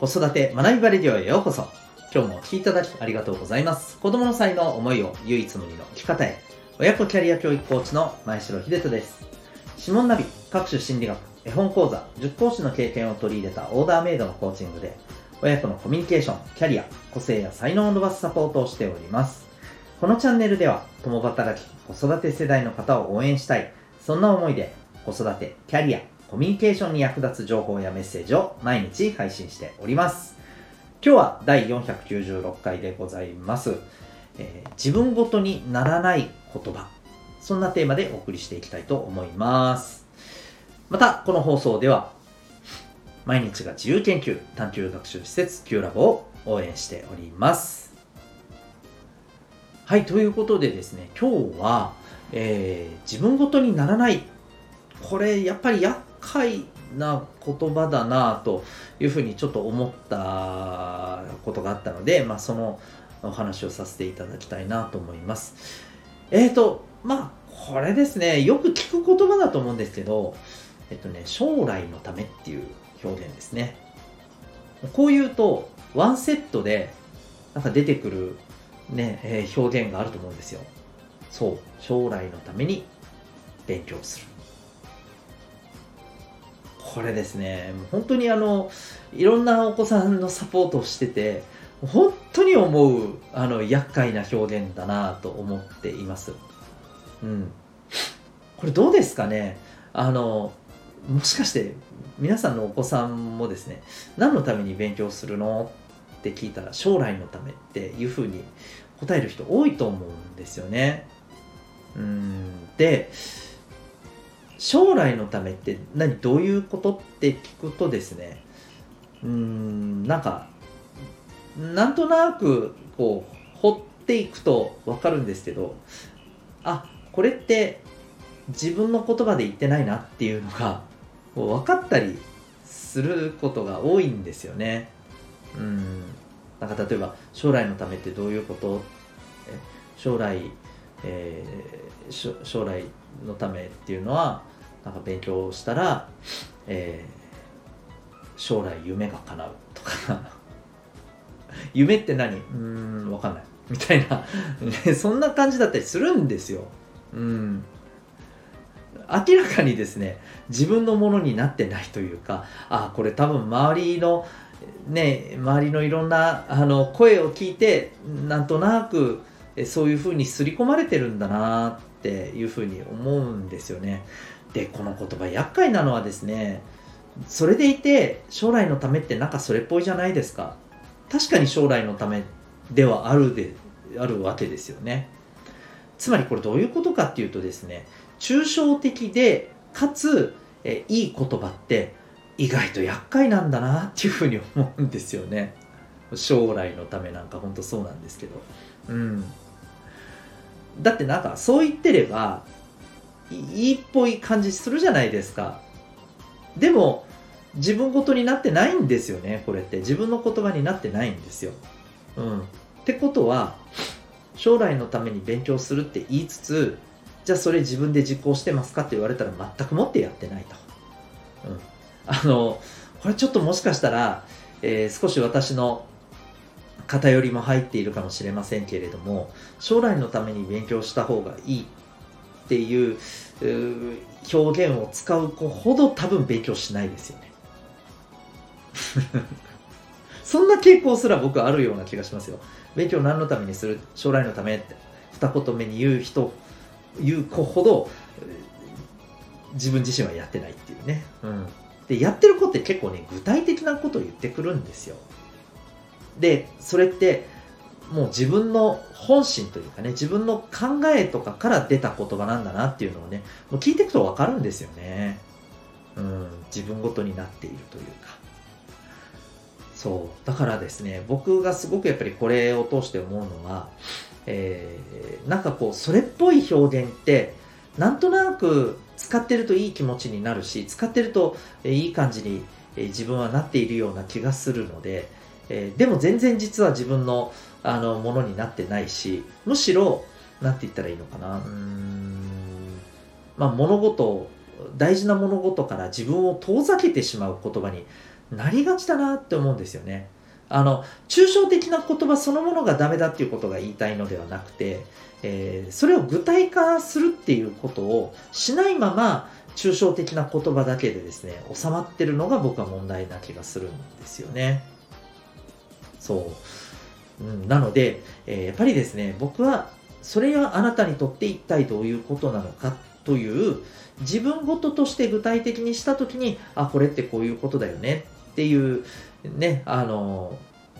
子育て学びバレディオへようこそ。今日もお聴きいただきありがとうございます。子供の才能、思いを唯一無二の生き方へ。親子キャリア教育コーチの前城秀人です。指紋ナビ、各種心理学、絵本講座、塾講師の経験を取り入れたオーダーメイドのコーチングで、親子のコミュニケーション、キャリア、個性や才能を伸ばすサポートをしております。このチャンネルでは、共働き、子育て世代の方を応援したい、そんな思いで、子育て、キャリア、コミュニケーションに役立つ情報やメッセージを毎日配信しております。今日は第496回でございます。えー自分ごとにならない言葉。そんなテーマでお送りしていきたいと思います。また、この放送では、毎日が自由研究探究学習施設 Q ラボを応援しております。はい、ということでですね、今日は、えー自分ごとにならないこれやっぱり厄介な言葉だなというふうにちょっと思ったことがあったので、まあ、そのお話をさせていただきたいなと思います。えーと、まあ、これですね、よく聞く言葉だと思うんですけど、えっとね、将来のためっていう表現ですね。こう言うと、ワンセットでなんか出てくる、ねえー表現があると思うんですよ。そう、将来のために勉強する。これですね、本当にあの、いろんなお子さんのサポートをしてて、本当に思う、あの、厄介な表現だなと思っています。うん。これどうですかね？あの、もしかして皆さんのお子さんもですね、何のために勉強するの？って聞いたら、将来のためっていうふうに答える人多いと思うんですよね。うん。で、将来のためって何どういうことって聞くとですねうーんなんかなんとなくこう掘っていくと分かるんですけどあこれって自分の言葉で言ってないなっていうのがこう分かったりすることが多いんですよね。うんなんか例えば将来のためってどういうこと？え将来、えー将来のためっていうのはなんか勉強したら、えー将来夢が叶うとか。夢って何？うーん。わかんない。みたいな。ね そんな感じだったりするんですよ。うん。明らかにですね自分のものになってないというかあこれ多分周りのね周りのいろんなあの声を聞いてなんとなくえそういうふうに刷り込まれてるんだなっていうふうに思うんですよね。でこの言葉厄介なのはですねそれでいて将来のためってなんかそれっぽいじゃないですか。確かに将来のためではあるであるわけですよね。つまりこれどういうことかっていうとですね抽象的でかつえいい言葉って意外と厄介なんだなっていうふうに思うんですよね。将来のためなんか本当そうなんですけど。うん。だってなんかそう言ってればいいっぽい感じするじゃないですか。でも自分ごとになってないんですよねこれって。自分の言葉になってないんですよ、うん、ってことは将来のために勉強するって言いつつじゃあそれ自分で実行してますかって言われたら全くもってやってないと、うん、あのこれちょっともしかしたら、えー少し私の偏りも入っているかもしれませんけれども将来のために勉強した方がいいっていう表現を使う子ほど多分勉強しないですよね。そんな傾向すら僕あるような気がしますよ。勉強何のためにする？将来のためって。二言目に言う人言う子ほど自分自身はやってないっていうね、うん、でやってる子って結構ね具体的なことを言ってくるんですよ。でそれってもう自分の本心というかね自分の考えとかから出た言葉なんだなっていうのをねもう聞いていくと分かるんですよね。うん自分ごとになっているというか。そう。だからですね僕がすごくやっぱりこれを通して思うのは、えーなんかこうそれっぽい表現ってなんとなく使ってるといい気持ちになるし使ってるといい感じに自分はなっているような気がするので、えーでも全然実は自分のあのものになってないしむしろなんて言ったらいいのかなうんまあ物事を大事な物事から自分を遠ざけてしまう言葉になりがちだなって思うんですよね。あの抽象的な言葉そのものがダメだっていうことが言いたいのではなくて、えー、それを具体化するっていうことをしないまま抽象的な言葉だけでですね収まってるのが僕は問題な気がするんですよね。そう、うん、なので、えー、やっぱりですね僕はそれがあなたにとって一体どういうことなのかという自分事ととして具体的にした時にあこれってこういうことだよねっていうねあの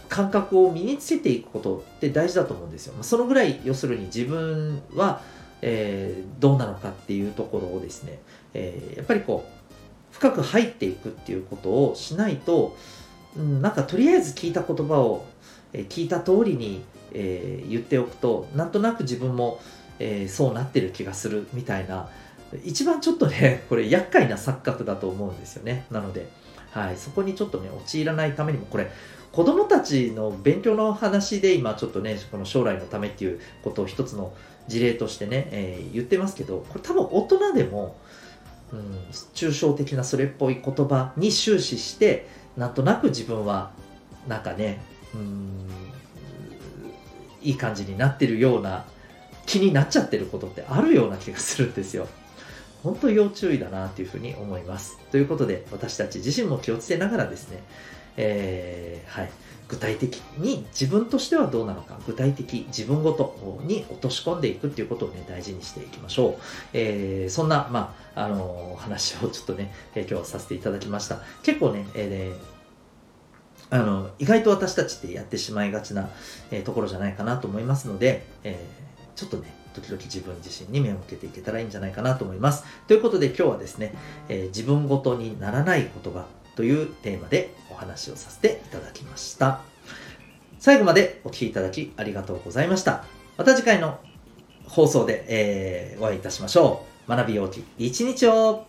感覚を身につけていくことって大事だと思うんですよ。そのぐらい要するに自分は、えー、どうなのかっていうところをですね、えー、やっぱりこう深く入っていくっていうことをしないと、うん、なんかとりあえず聞いた言葉を、え、聞いた通りに、え言っておくとなんとなく自分も、えそうなってる気がするみたいな。一番ちょっとね これ厄介な錯覚だと思うんですよね。なので、はい、そこにちょっとね陥らないためにもこれ子供たちの勉強の話で今ちょっとねこの将来のためっていうことを一つの事例としてね、えー、言ってますけどこれ多分大人でも、うん、抽象的なそれっぽい言葉に終始してなんとなく自分はなんかねうんいい感じになってるような気になっちゃってることってあるような気がするんですよ。本当要注意だなというふうに思います。ということで私たち自身も気をつけながらですね、えー、はい、具体的に自分としてはどうなのか、具体的自分ごとに落とし込んでいくっていうことをね、大事にしていきましょう。えー、そんな、まあ、あのー、話をちょっとね、え、今日させていただきました。結構ね、えー、あの、意外と私たちってやってしまいがちな、えところじゃないかなと思いますので、えちょっとね、時々自分自身に目を向けていけたらいいんじゃないかなと思います。ということで今日はですね、え自分ごとにならない言葉というテーマでお話をさせていただきました。最後までお聴きいただきありがとうございました。また次回の放送で、えー、お会いいたしましょう。学び大きい一日を